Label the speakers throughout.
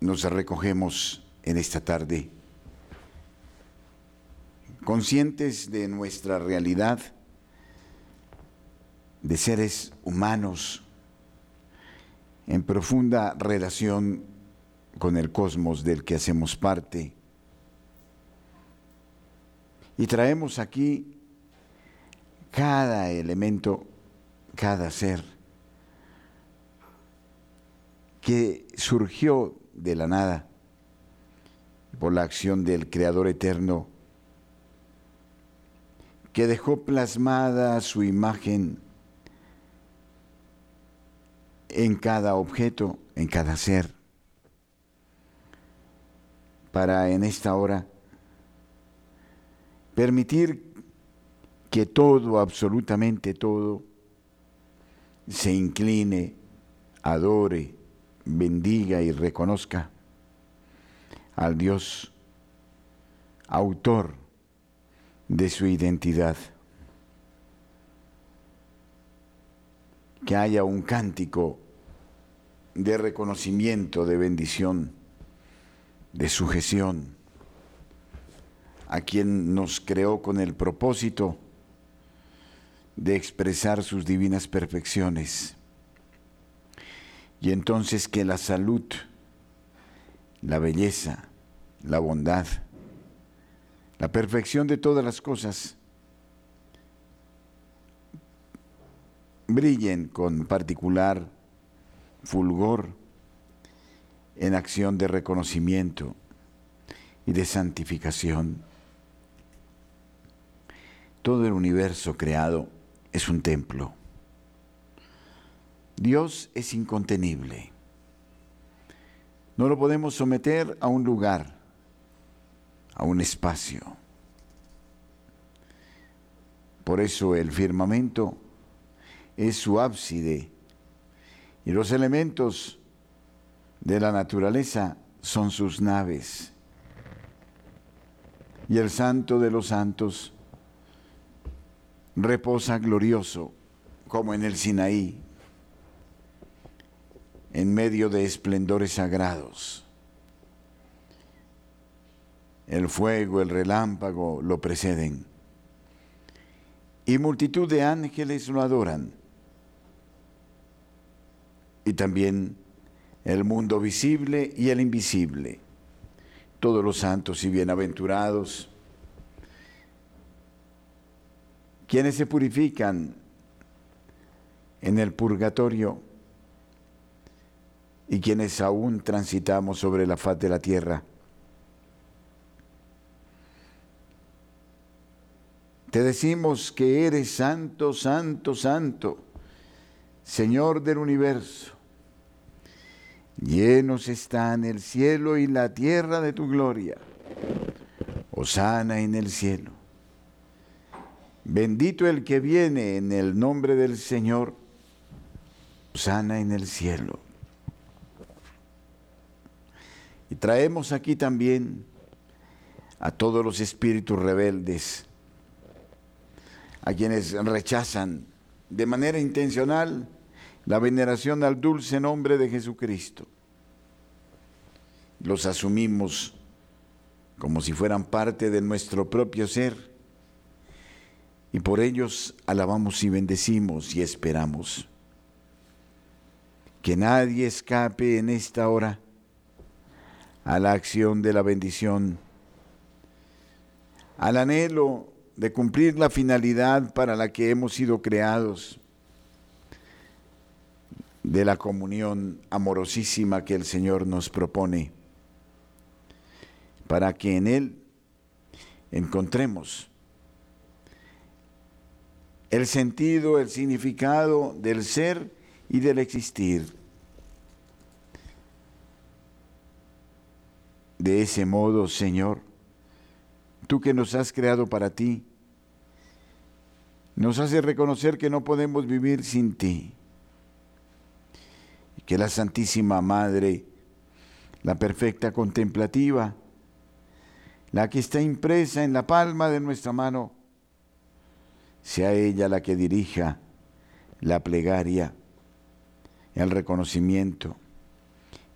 Speaker 1: Nos recogemos en esta tarde conscientes de nuestra realidad de seres humanos en profunda relación con el cosmos del que hacemos parte. Y traemos aquí cada elemento, cada ser que surgió de la nada por la acción del Creador eterno, que dejó plasmada su imagen en cada objeto, en cada ser, para en esta hora permitir que todo, absolutamente todo, se incline, adore, bendiga y reconozca al Dios autor de su identidad. Que haya un cántico de reconocimiento, de bendición, de sujeción a quien nos creó con el propósito de expresar sus divinas perfecciones. Y entonces que la salud, la belleza, la bondad, la perfección de todas las cosas brillen con particular fulgor en acción de reconocimiento y de santificación. Todo el universo creado es un templo. Dios es incontenible. No lo podemos someter a un lugar, a un espacio. Por eso el firmamento es su ábside y los elementos de la naturaleza son sus naves. Y el santo de los santos reposa glorioso como en el Sinaí, en medio de esplendores sagrados. El fuego, el relámpago lo preceden y multitud de ángeles lo adoran. Y también el mundo visible y el invisible, todos los santos y bienaventurados, quienes se purifican en el purgatorio y quienes aún transitamos sobre la faz de la tierra. Te decimos que eres santo, santo, santo, Señor del universo. Llenos están el cielo y la tierra de tu gloria. Osana en el cielo. Bendito el que viene en el nombre del Señor. Osana en el cielo. Y traemos aquí también a todos los espíritus rebeldes a quienes rechazan de manera intencional la veneración al dulce nombre de Jesucristo. Los asumimos como si fueran parte de nuestro propio ser y por ellos alabamos y bendecimos y esperamos. Que nadie escape en esta hora a la acción de la bendición, al anhelo de cumplir la finalidad para la que hemos sido creados, de la comunión amorosísima que el Señor nos propone, para que en Él encontremos el sentido, el significado del ser y del existir. De ese modo, Señor, tú que nos has creado para ti, nos hace reconocer que no podemos vivir sin ti. Y que la Santísima Madre, la perfecta contemplativa, la que está impresa en la palma de nuestra mano, sea ella la que dirija la plegaria, el reconocimiento,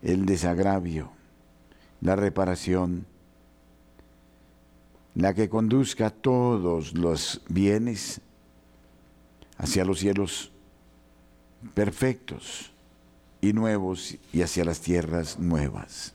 Speaker 1: el desagravio, la reparación, la que conduzca todos los bienes hacia los cielos perfectos y nuevos y hacia las tierras nuevas.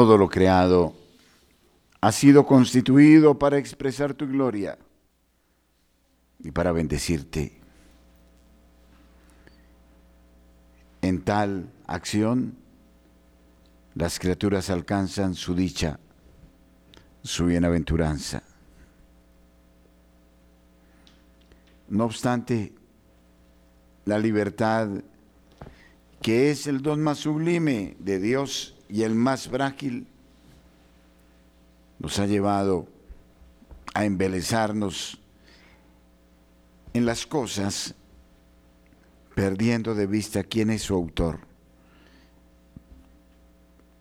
Speaker 2: Todo
Speaker 1: lo creado ha sido constituido para expresar tu gloria y para bendecirte. En tal acción, las criaturas alcanzan su dicha, su bienaventuranza. No obstante, la libertad, que es el don más sublime de Dios y el más frágil, nos ha llevado a embelezarnos en las cosas, perdiendo de vista quién es su autor.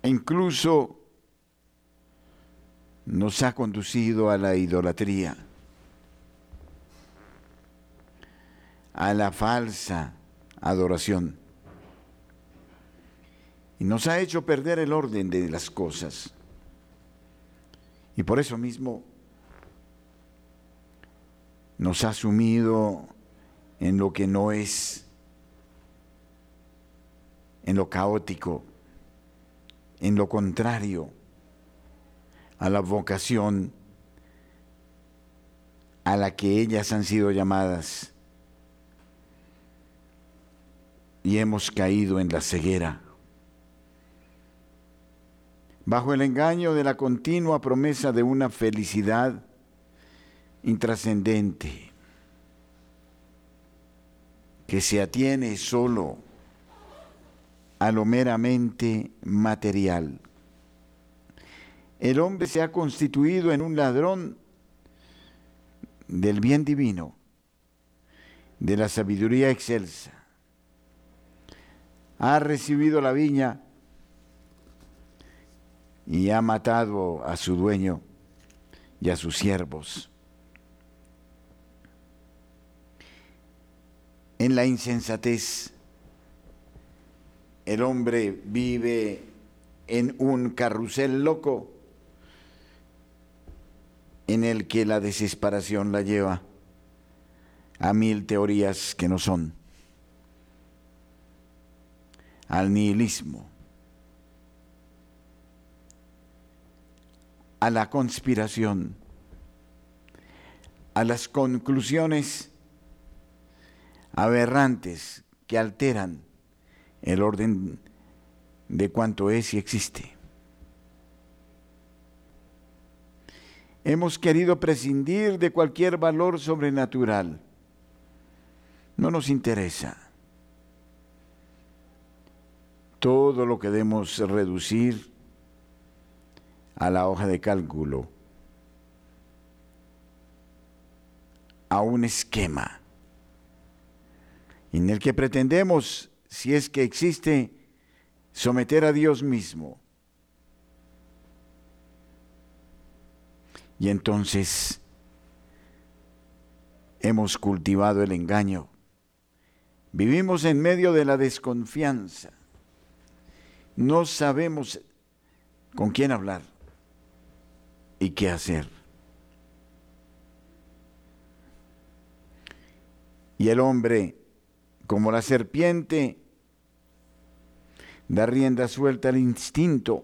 Speaker 1: E incluso nos ha conducido a la idolatría, a la falsa adoración. Y nos ha hecho perder el orden de las cosas. Y por eso mismo nos ha sumido en lo que no es, en lo caótico, en lo contrario a la vocación a la que ellas han sido llamadas. Y hemos caído en la ceguera bajo el engaño de la continua promesa de una felicidad intrascendente que se atiene solo a lo meramente material. El hombre se ha constituido en un ladrón del bien divino, de la sabiduría excelsa. Ha recibido la viña y ha matado a su dueño y a sus siervos. En la insensatez, el hombre vive en un carrusel loco en el que la desesperación la lleva a mil teorías que no son, al nihilismo, a la conspiración, a las conclusiones aberrantes que alteran el orden de cuanto es y existe. Hemos querido prescindir de cualquier valor sobrenatural. No nos interesa. Todo lo que debemos reducir a la hoja de cálculo, a un esquema en el que pretendemos, si es que existe, someter a Dios mismo. Y entonces hemos cultivado el engaño. Vivimos en medio de la desconfianza. No sabemos con quién hablar y qué hacer. Y el hombre, como la serpiente, da rienda suelta al instinto,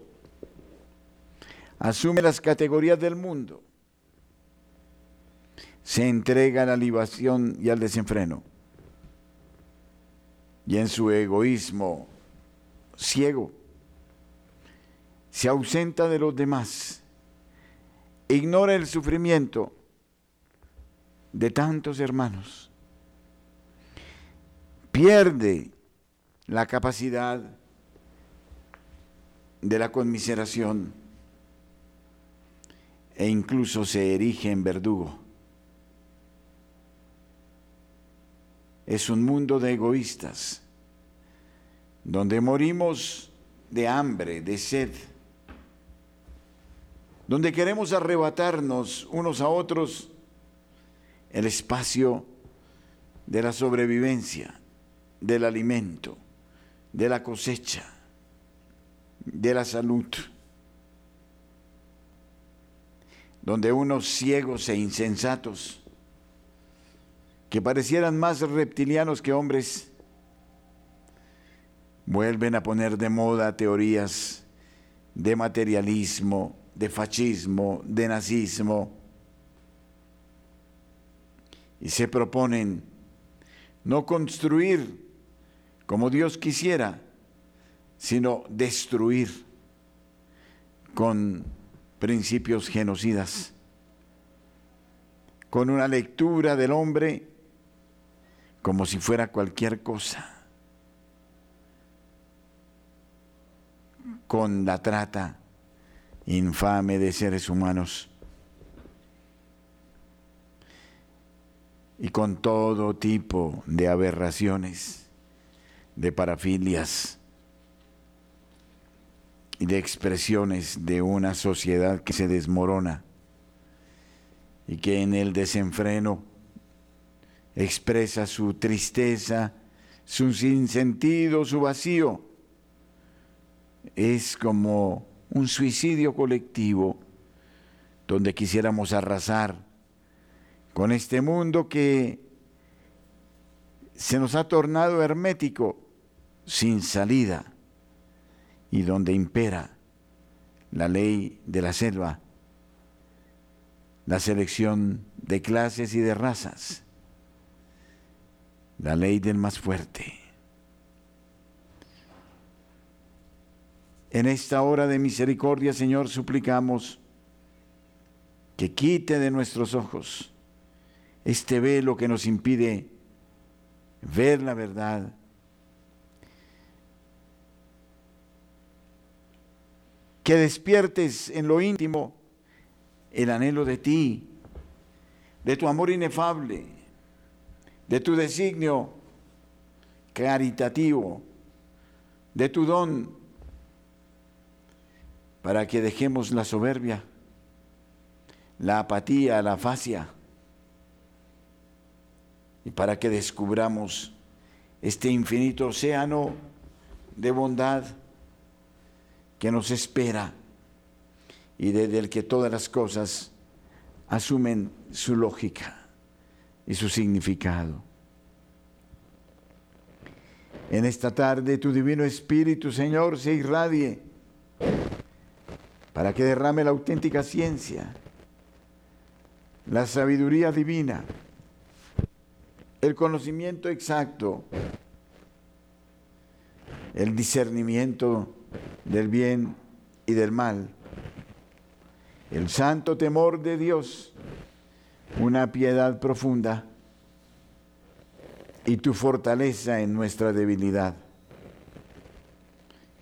Speaker 1: asume las categorías del mundo, se entrega a la libación y al desenfreno, y en su egoísmo ciego se ausenta de los demás ignora el sufrimiento de tantos hermanos, pierde la capacidad de la conmiseración e incluso se erige en verdugo. Es un mundo de egoístas, donde morimos de hambre, de sed, donde queremos arrebatarnos unos a otros el espacio de la sobrevivencia, del alimento, de la cosecha, de la salud, donde unos ciegos e insensatos, que parecieran más reptilianos que hombres, vuelven a poner de moda teorías de materialismo, de fascismo, de nazismo. Y se proponen no construir como Dios quisiera, sino destruir con principios genocidas, con una lectura del hombre como si fuera cualquier cosa, con la trata infame de seres humanos y con todo tipo de aberraciones, de parafilias y de expresiones de una sociedad que se desmorona y que en el desenfreno expresa su tristeza, su sinsentido, su vacío. Es como un suicidio colectivo donde quisiéramos arrasar con este mundo que se nos ha tornado hermético, sin salida, y donde impera la ley de la selva, la selección de clases y de razas, la ley del más fuerte. En esta hora de misericordia, Señor, suplicamos que quite de nuestros ojos este velo que nos impide ver la verdad. Que despiertes en lo íntimo el anhelo de ti, de tu amor inefable, de tu designio caritativo, de tu don, para que dejemos la soberbia, la apatía, la fascia, y para que descubramos este infinito océano de bondad que nos espera y desde el que todas las cosas asumen su lógica y su significado. En esta tarde tu divino Espíritu, Señor, se irradie para que derrame la auténtica ciencia, la sabiduría divina, el conocimiento exacto, el discernimiento del bien y del mal, el santo temor de Dios, una piedad profunda y tu fortaleza en nuestra debilidad.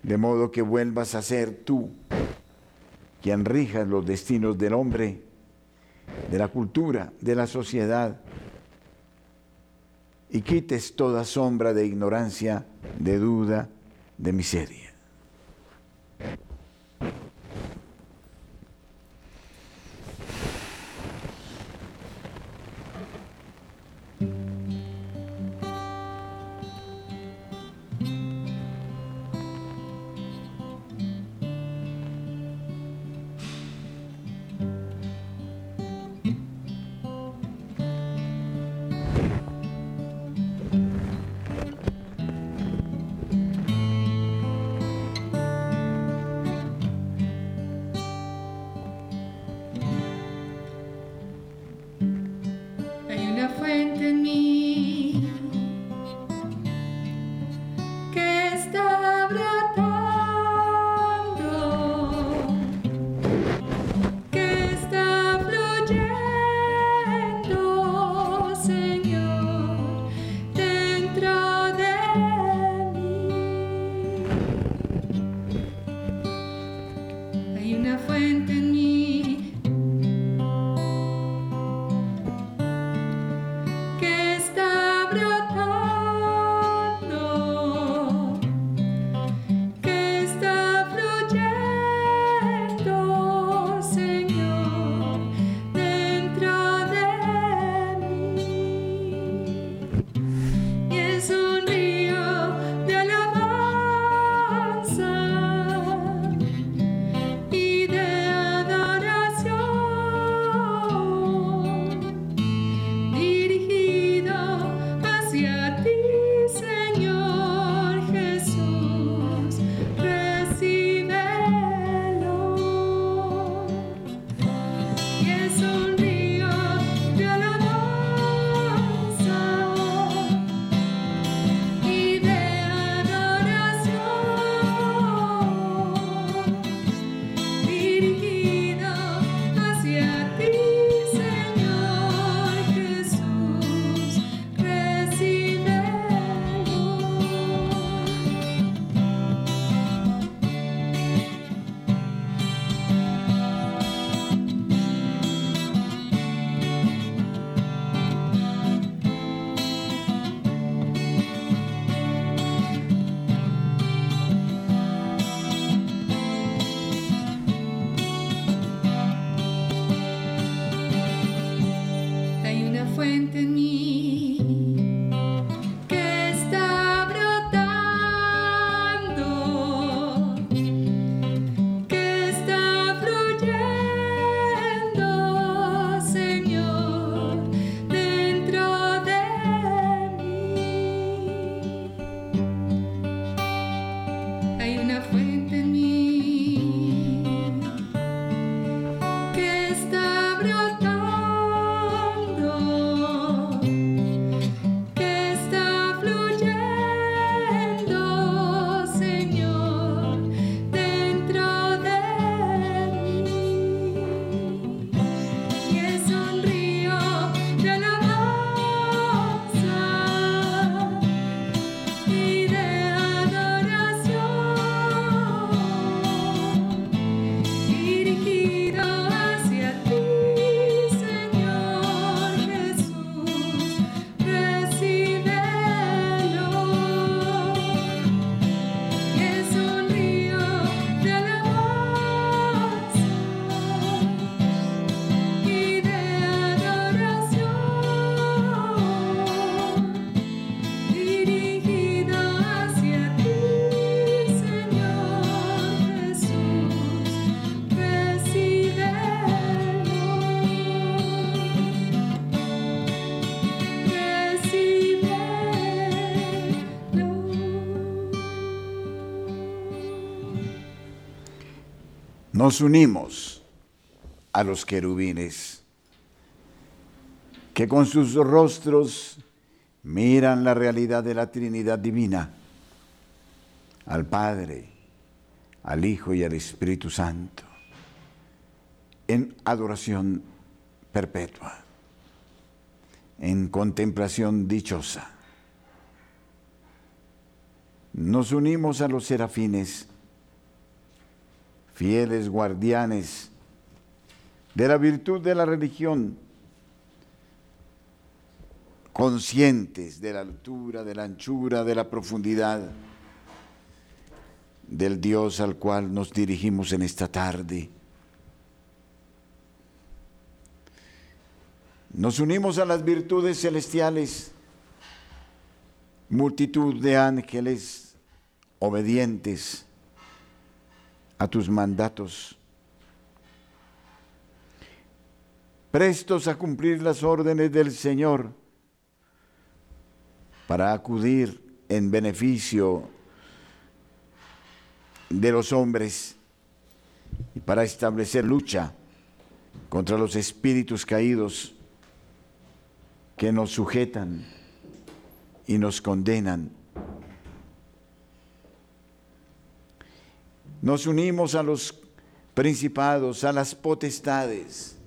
Speaker 1: De modo que vuelvas a ser tú quien rijas los destinos del hombre, de la cultura, de la sociedad, y quites toda sombra de ignorancia, de duda, de miseria. Nos unimos a los querubines que con sus rostros miran la realidad de la Trinidad Divina, al Padre, al Hijo y al Espíritu Santo, en adoración perpetua, en contemplación dichosa. Nos unimos a los serafines, fieles guardianes de la virtud de la religión, conscientes de la altura, de la anchura, de la profundidad del Dios al cual nos dirigimos en esta tarde. Nos unimos a las virtudes celestiales, multitud de ángeles obedientes a tus mandatos, prestos a cumplir las órdenes del Señor para acudir en beneficio de los hombres y para establecer lucha contra los espíritus caídos que nos sujetan y nos condenan. Nos unimos a los principados, a las potestades,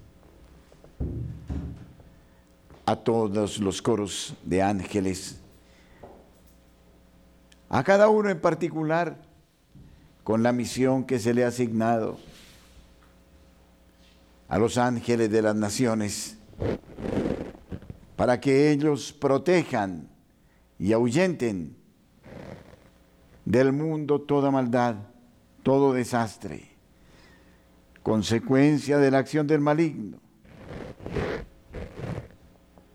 Speaker 1: a todos los coros de ángeles, a cada uno en particular con la misión que se le ha asignado, a los ángeles de las naciones, para que ellos protejan y ahuyenten del mundo toda maldad, todo desastre, consecuencia de la acción del maligno,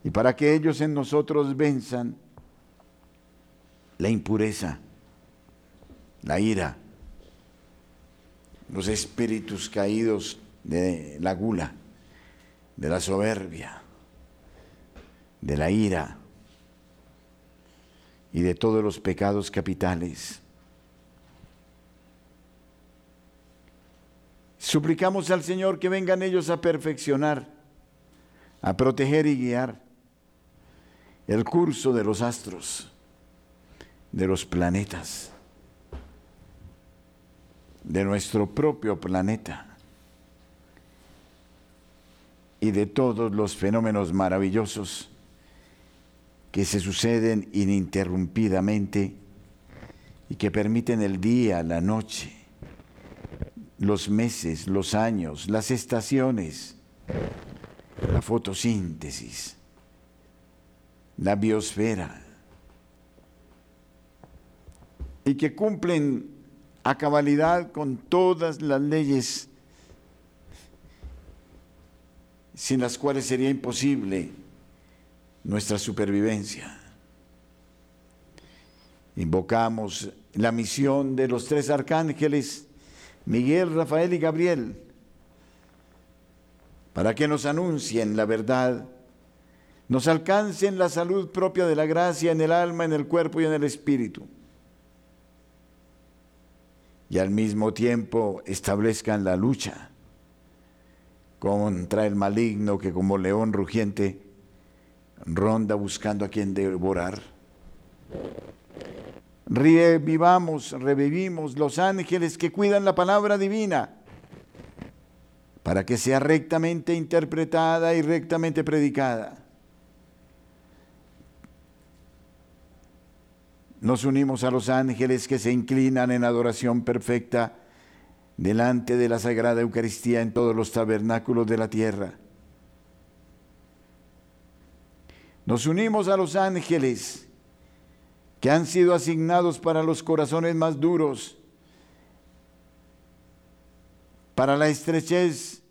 Speaker 1: y para que ellos en nosotros venzan la impureza, la ira, los espíritus caídos de la gula, de la soberbia, de la ira y de todos los pecados capitales. Suplicamos al Señor que vengan ellos a perfeccionar, a proteger y guiar el curso de los astros, de los planetas, de nuestro propio planeta y de todos los fenómenos maravillosos que se suceden ininterrumpidamente y que permiten el día, la noche, los meses, los años, las estaciones, la fotosíntesis, la biosfera, y que cumplen a cabalidad con todas las leyes sin las cuales sería imposible nuestra supervivencia. Invocamos la misión de los tres arcángeles, Miguel, Rafael y Gabriel, para que nos anuncien la verdad, nos alcancen la salud propia de la gracia en el alma, en el cuerpo y en el espíritu. Y al mismo tiempo establezcan la lucha contra el maligno que como león rugiente ronda buscando a quien devorar. Revivamos, revivimos los ángeles que cuidan la palabra divina para que sea rectamente interpretada y rectamente predicada. Nos unimos a los ángeles que se inclinan en adoración perfecta delante de la Sagrada Eucaristía en todos los tabernáculos de la tierra. Nos unimos a los ángeles que han sido asignados para los corazones más duros, para la estrechez,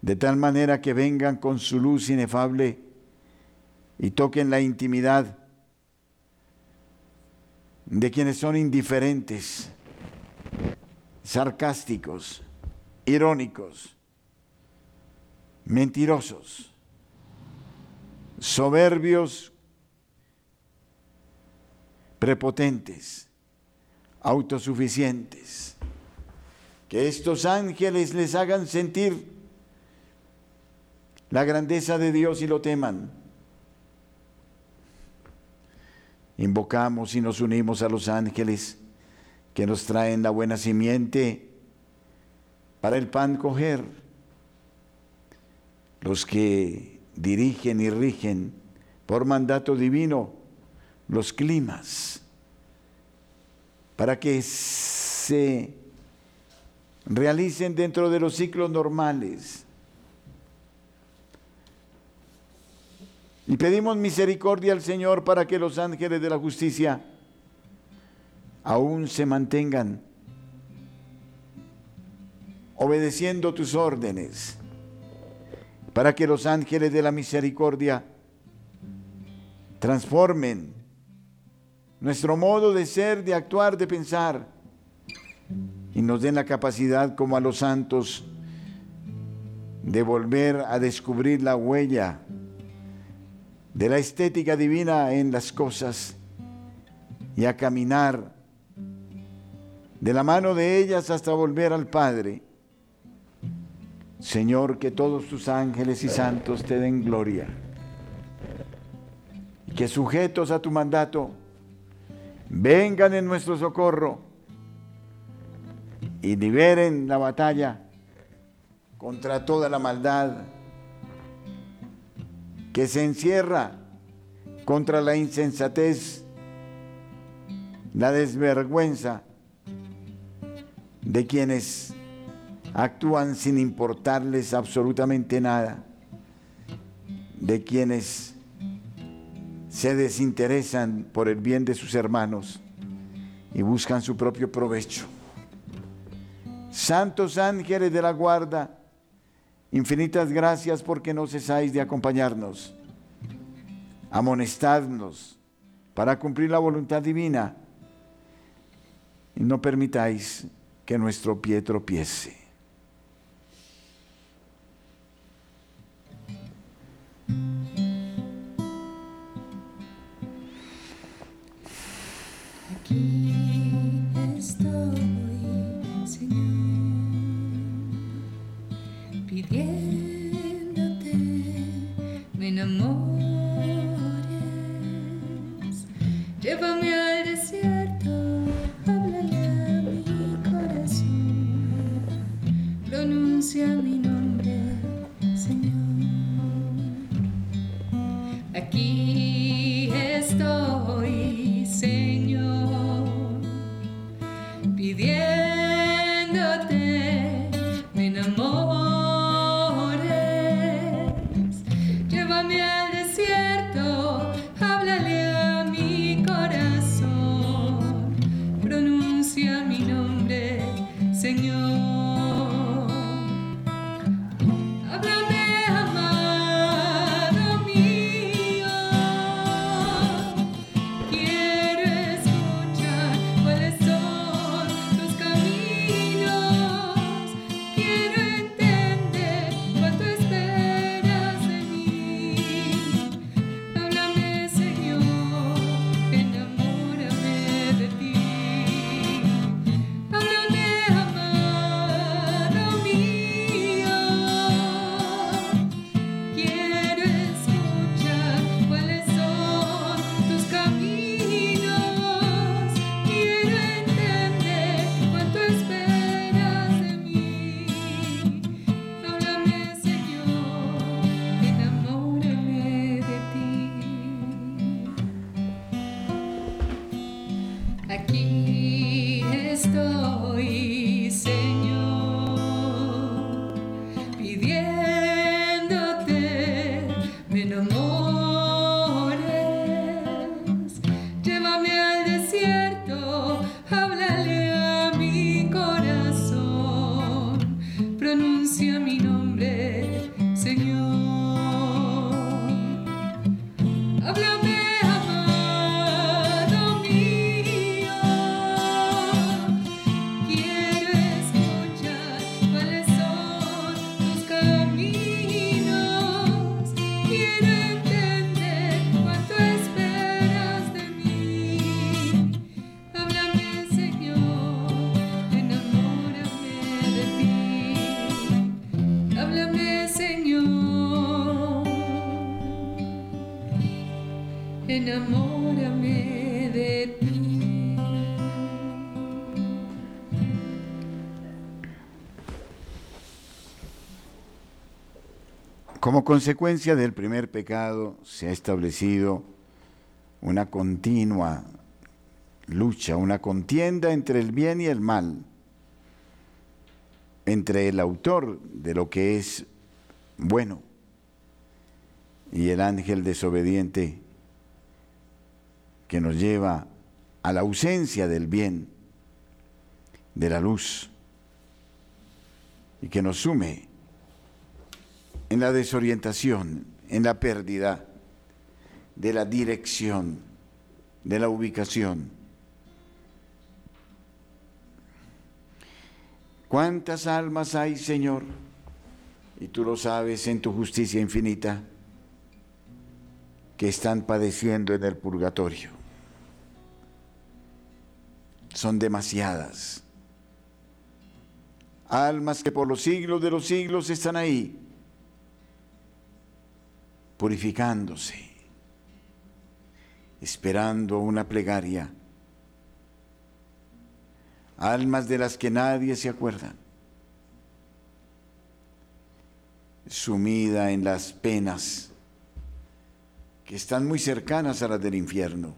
Speaker 1: de tal manera que vengan con su luz inefable y toquen la intimidad de quienes son indiferentes, sarcásticos, irónicos, mentirosos, soberbios, prepotentes, autosuficientes. Que estos ángeles les hagan sentir la grandeza de Dios y lo teman. Invocamos y nos unimos a los ángeles que nos traen la buena simiente para el pan coger, los que dirigen y rigen por mandato divino los climas, para que se realicen dentro de los ciclos normales. Y pedimos misericordia al Señor para que los ángeles de la justicia aún se mantengan obedeciendo tus órdenes, para que los ángeles de la misericordia transformen nuestro modo de ser, de actuar, de pensar, y nos den la capacidad como a los santos de volver a descubrir la huella de la estética divina en las cosas y a caminar de la mano de ellas hasta volver al Padre. Señor, que todos tus ángeles y santos te den gloria. Y que sujetos a tu mandato vengan en nuestro socorro y liberen la batalla contra toda la maldad que se encierra contra la insensatez, la desvergüenza de quienes actúan sin importarles absolutamente nada, de quienes se desinteresan por el bien de sus hermanos y buscan su propio provecho. Santos ángeles de la guarda, infinitas gracias porque no cesáis de acompañarnos, amonestadnos para cumplir la voluntad divina y no permitáis que nuestro pie tropiece. Consecuencia del primer pecado se ha establecido una continua lucha, una contienda entre el bien y el mal, entre el autor de lo que es bueno y el ángel desobediente que nos lleva a la ausencia del bien, de la luz, y que nos sume en la desorientación, en la pérdida de la dirección, de la ubicación. ¿Cuántas almas hay, Señor? Y tú lo sabes en tu justicia infinita, que están padeciendo en el purgatorio. Son demasiadas. Almas que por los siglos de los siglos están ahí, purificándose, esperando una plegaria. Almas de las que nadie se acuerda, sumida en las penas que están muy cercanas a las del infierno.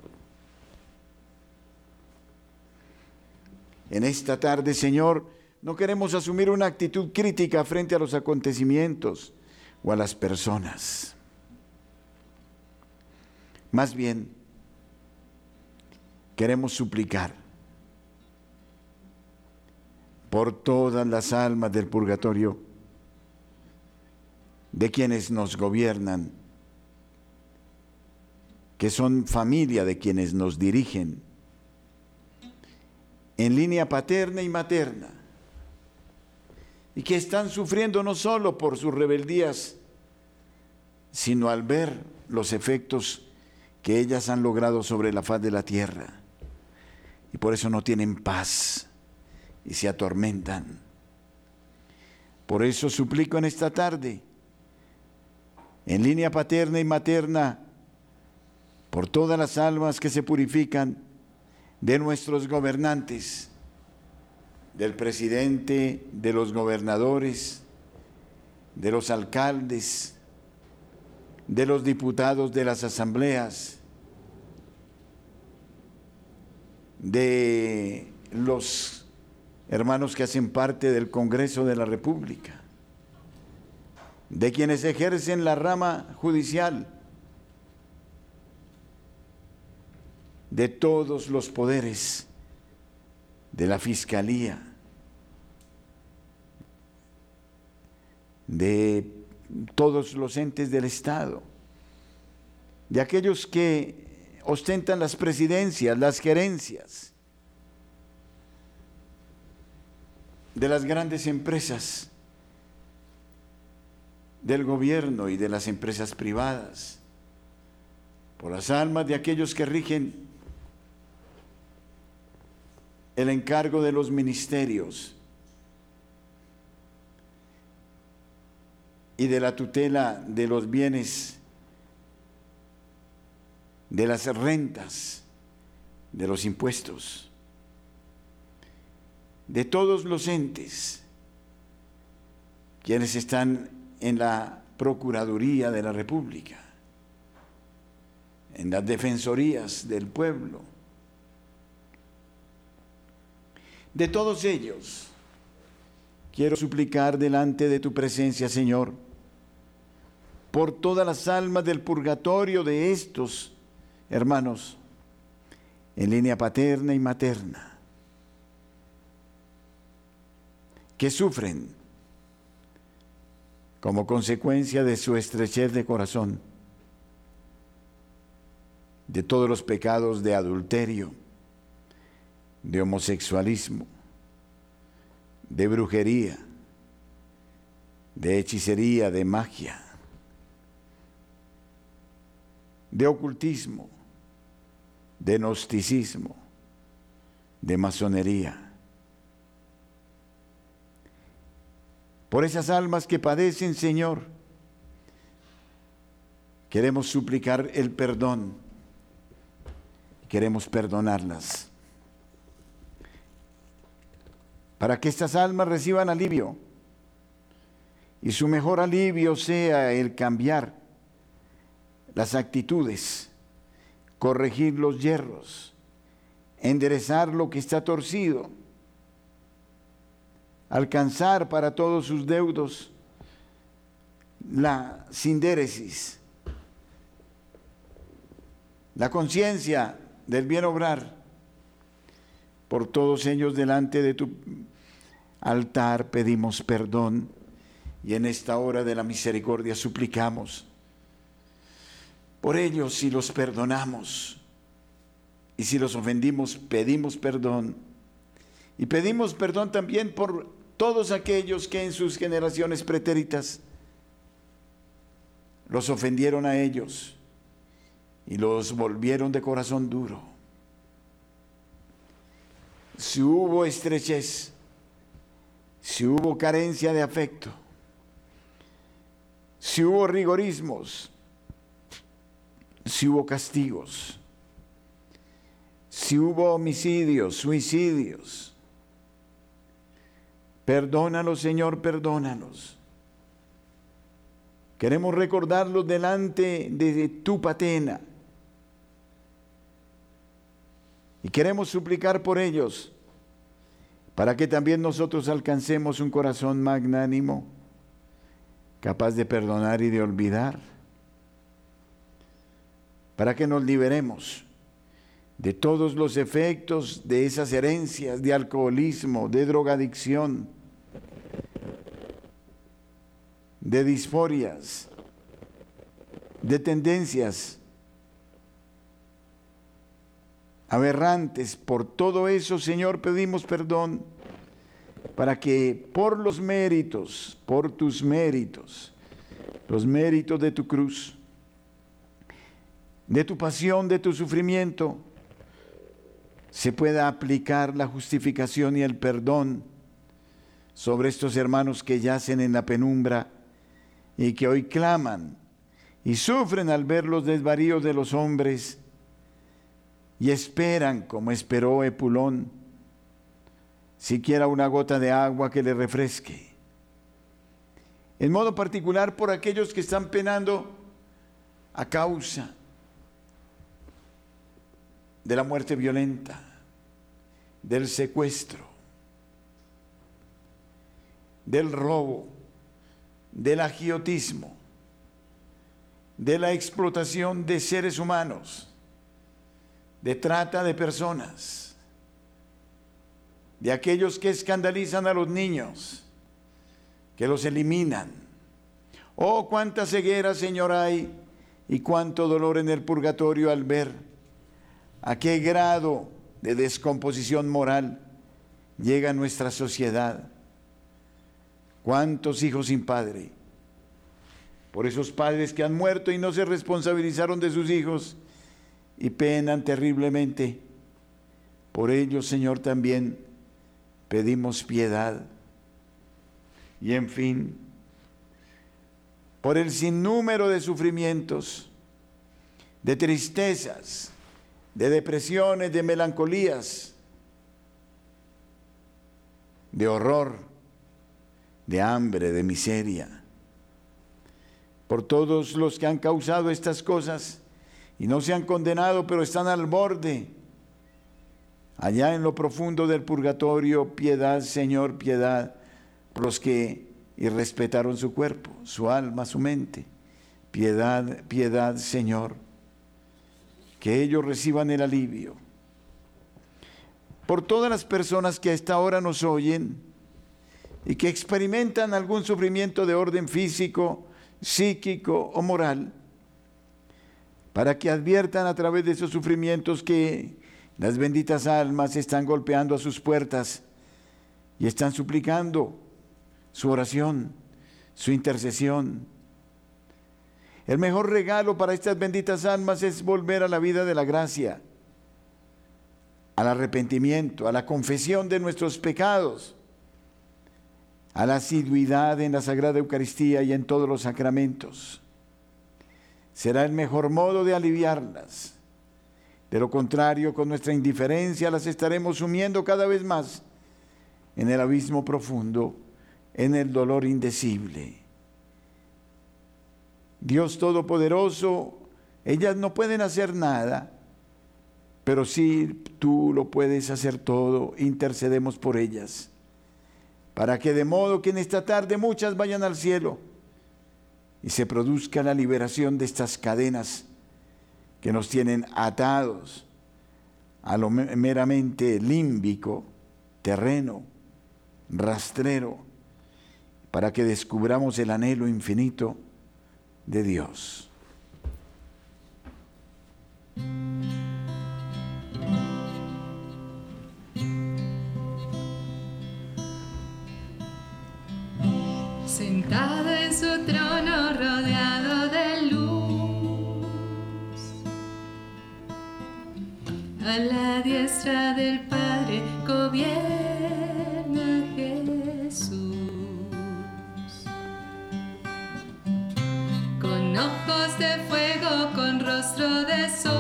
Speaker 1: En esta tarde, Señor, no queremos asumir una actitud crítica frente a los acontecimientos o a las personas. Más bien, queremos suplicar por todas las almas del purgatorio, de quienes nos gobiernan, que son familia de quienes nos dirigen, en línea paterna y materna, y que están sufriendo no solo por sus rebeldías, sino al ver los efectos que ellas han logrado sobre la faz de la tierra. Y por eso no tienen paz y se atormentan. Por eso suplico en esta tarde, en línea paterna y materna, por todas las almas que se purifican de nuestros gobernantes, del presidente, de los gobernadores, de los alcaldes, de los diputados de las asambleas, de los hermanos que hacen parte del Congreso de la República, de quienes ejercen la rama judicial, de todos los poderes, de la Fiscalía, de todos los entes del Estado, de aquellos que ostentan las presidencias, las gerencias de las grandes empresas del gobierno y de las empresas privadas, por las almas de aquellos que rigen el encargo de los ministerios y de la tutela de los bienes de las rentas, de los impuestos, de todos los entes quienes están en la Procuraduría de la República, en las Defensorías del Pueblo. De todos ellos, quiero suplicar delante de tu presencia, Señor, por todas las almas del purgatorio de estos hermanos, en línea paterna y materna, que sufren como consecuencia de su estrechez de corazón, de todos los pecados de adulterio, de homosexualismo, de brujería, de hechicería, de magia, de ocultismo, de gnosticismo, de masonería. Por esas almas que padecen, Señor, queremos suplicar el perdón queremos perdonarlas. Para que estas almas reciban alivio y su mejor alivio sea el cambiar las actitudes, corregir los hierros, enderezar lo que está torcido, alcanzar para todos sus deudos la sindéresis, la conciencia del bien obrar. Por todos ellos delante de tu altar pedimos perdón y en esta hora de la misericordia suplicamos. Por ellos si los perdonamos y si los ofendimos pedimos perdón. Y pedimos perdón también por todos aquellos que en sus generaciones pretéritas los ofendieron a ellos y los volvieron de corazón duro. Si hubo estrechez, si hubo carencia de afecto, si hubo rigorismos, si hubo castigos, si hubo homicidios, suicidios, perdónalos Señor, perdónalos. Queremos recordarlos delante de tu patena. Y queremos suplicar por ellos para que también nosotros alcancemos un corazón magnánimo, capaz de perdonar y de olvidar, para que nos liberemos de todos los efectos de esas herencias de alcoholismo, de drogadicción, de disforias, de tendencias aberrantes. Por todo eso, Señor, pedimos perdón para que por los méritos, por tus méritos, los méritos de tu cruz, de tu pasión, de tu sufrimiento, se pueda aplicar la justificación y el perdón sobre estos hermanos que yacen en la penumbra y que hoy claman y sufren al ver los desvaríos de los hombres y esperan, como esperó Epulón, siquiera una gota de agua que le refresque. En modo particular por aquellos que están penando a causa de la muerte violenta, del secuestro, del robo, del agiotismo, de la explotación de seres humanos, de trata de personas, de aquellos que escandalizan a los niños, que los eliminan. Oh, cuánta ceguera, Señor, hay y cuánto dolor en el purgatorio al ver a qué grado de descomposición moral llega nuestra sociedad. ¿Cuántos hijos sin padre? Por esos padres que han muerto y no se responsabilizaron de sus hijos y penan terriblemente. Por ellos, Señor, también pedimos piedad. Y en fin, por el sinnúmero de sufrimientos, de tristezas, de depresiones, de melancolías, de horror, de hambre, de miseria. Por todos los que han causado estas cosas, y no se han condenado, pero están al borde. Allá en lo profundo del purgatorio, piedad, Señor, piedad, por los que irrespetaron su cuerpo, su alma, su mente. Piedad, piedad, Señor, que ellos reciban el alivio. Por todas las personas que a esta hora nos oyen y que experimentan algún sufrimiento de orden físico, psíquico o moral, para que adviertan a través de esos sufrimientos que las benditas almas están golpeando a sus puertas y están suplicando su oración, su intercesión. El mejor regalo para estas benditas almas es volver a la vida de la gracia, al arrepentimiento, a la confesión de nuestros pecados, a la asiduidad en la Sagrada Eucaristía y en todos los sacramentos será el mejor modo de aliviarlas, De lo contrario, con nuestra indiferencia las estaremos sumiendo cada vez más en el abismo profundo, en el dolor indecible. Dios Todopoderoso, ellas no pueden hacer nada, pero sí tú lo puedes hacer todo, intercedemos por ellas, para que de modo que en esta tarde muchas vayan al cielo y se produzca la liberación de estas cadenas que nos tienen atados a lo meramente límbico, terreno, rastrero, para que descubramos el anhelo infinito de Dios.
Speaker 2: Sentado en su trono rodeado de luz, a la diestra del Padre gobierna de fuego, con rostro de sol.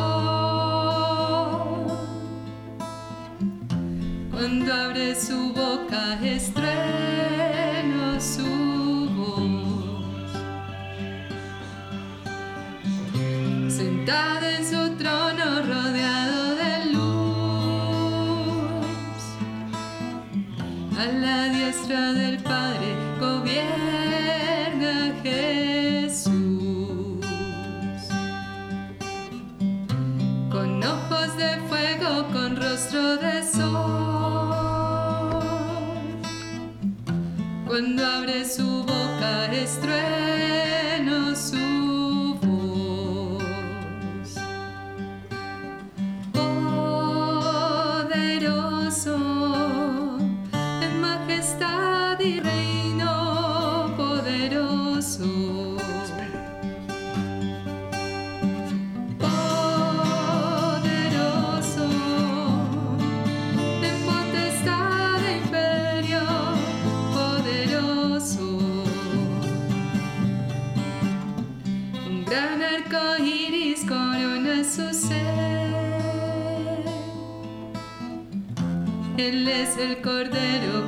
Speaker 2: Cuando abre su boca estrueno su voz. Sentado de sol. Cuando abre su boca estrueno el cordero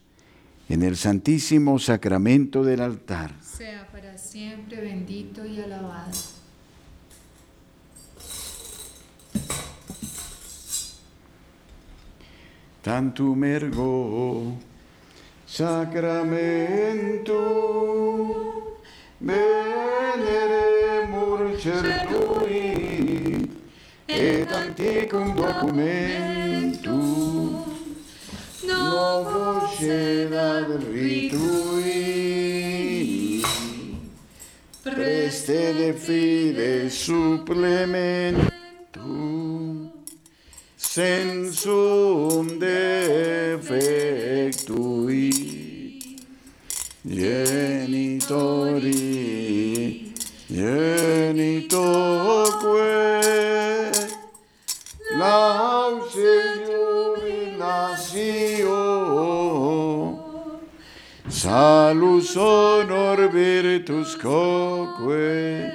Speaker 1: en el santísimo sacramento del altar.
Speaker 3: Sea para siempre bendito y alabado.
Speaker 1: Tantum ergo sacramento veneremur certui et anticum documentum novo ad ritui preste de fide supplementum sensum defectui. Genitori genitoque salus honor virtus coque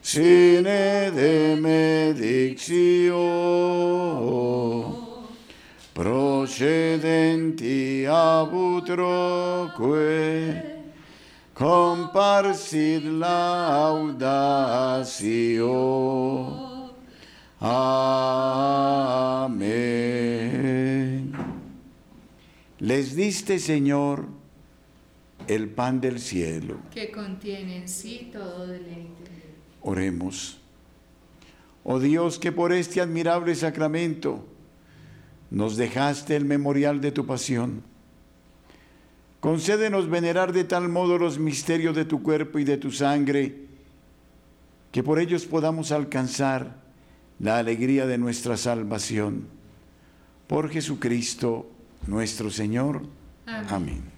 Speaker 1: sine demedictio procedenti ab utroque comparsit laudatio Amén. Les diste, Señor, el pan del cielo.
Speaker 2: que contiene en sí todo deleite.
Speaker 1: Oremos. Oh Dios, que por este admirable sacramento nos dejaste el memorial de tu pasión. Concédenos venerar de tal modo los misterios de tu cuerpo y de tu sangre, que por ellos podamos alcanzar la alegría de nuestra salvación. Por Jesucristo nuestro Señor.
Speaker 2: Amén.
Speaker 1: Amén.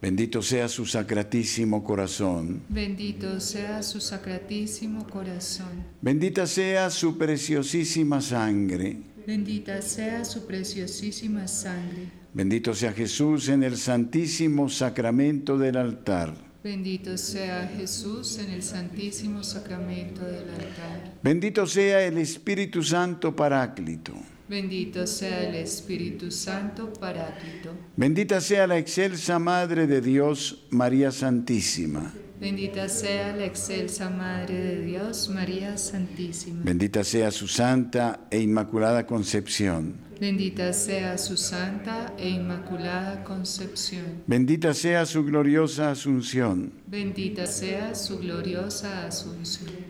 Speaker 1: Bendito sea su sacratísimo corazón.
Speaker 2: Bendito sea su sacratísimo corazón.
Speaker 1: Bendita sea su preciosísima sangre.
Speaker 2: Bendita sea su preciosísima sangre.
Speaker 1: Bendito sea Jesús en el santísimo sacramento del altar.
Speaker 2: Bendito sea Jesús en el santísimo sacramento del altar.
Speaker 1: Bendito sea el Espíritu Santo Paráclito.
Speaker 2: Bendito sea el Espíritu Santo Paráclito.
Speaker 1: Bendita sea la excelsa Madre de Dios, María Santísima.
Speaker 2: Bendita sea la excelsa Madre de Dios, María Santísima.
Speaker 1: Bendita sea su santa e inmaculada concepción.
Speaker 2: Bendita sea su santa e inmaculada concepción.
Speaker 1: Bendita sea su gloriosa asunción.
Speaker 2: Bendita sea su gloriosa asunción.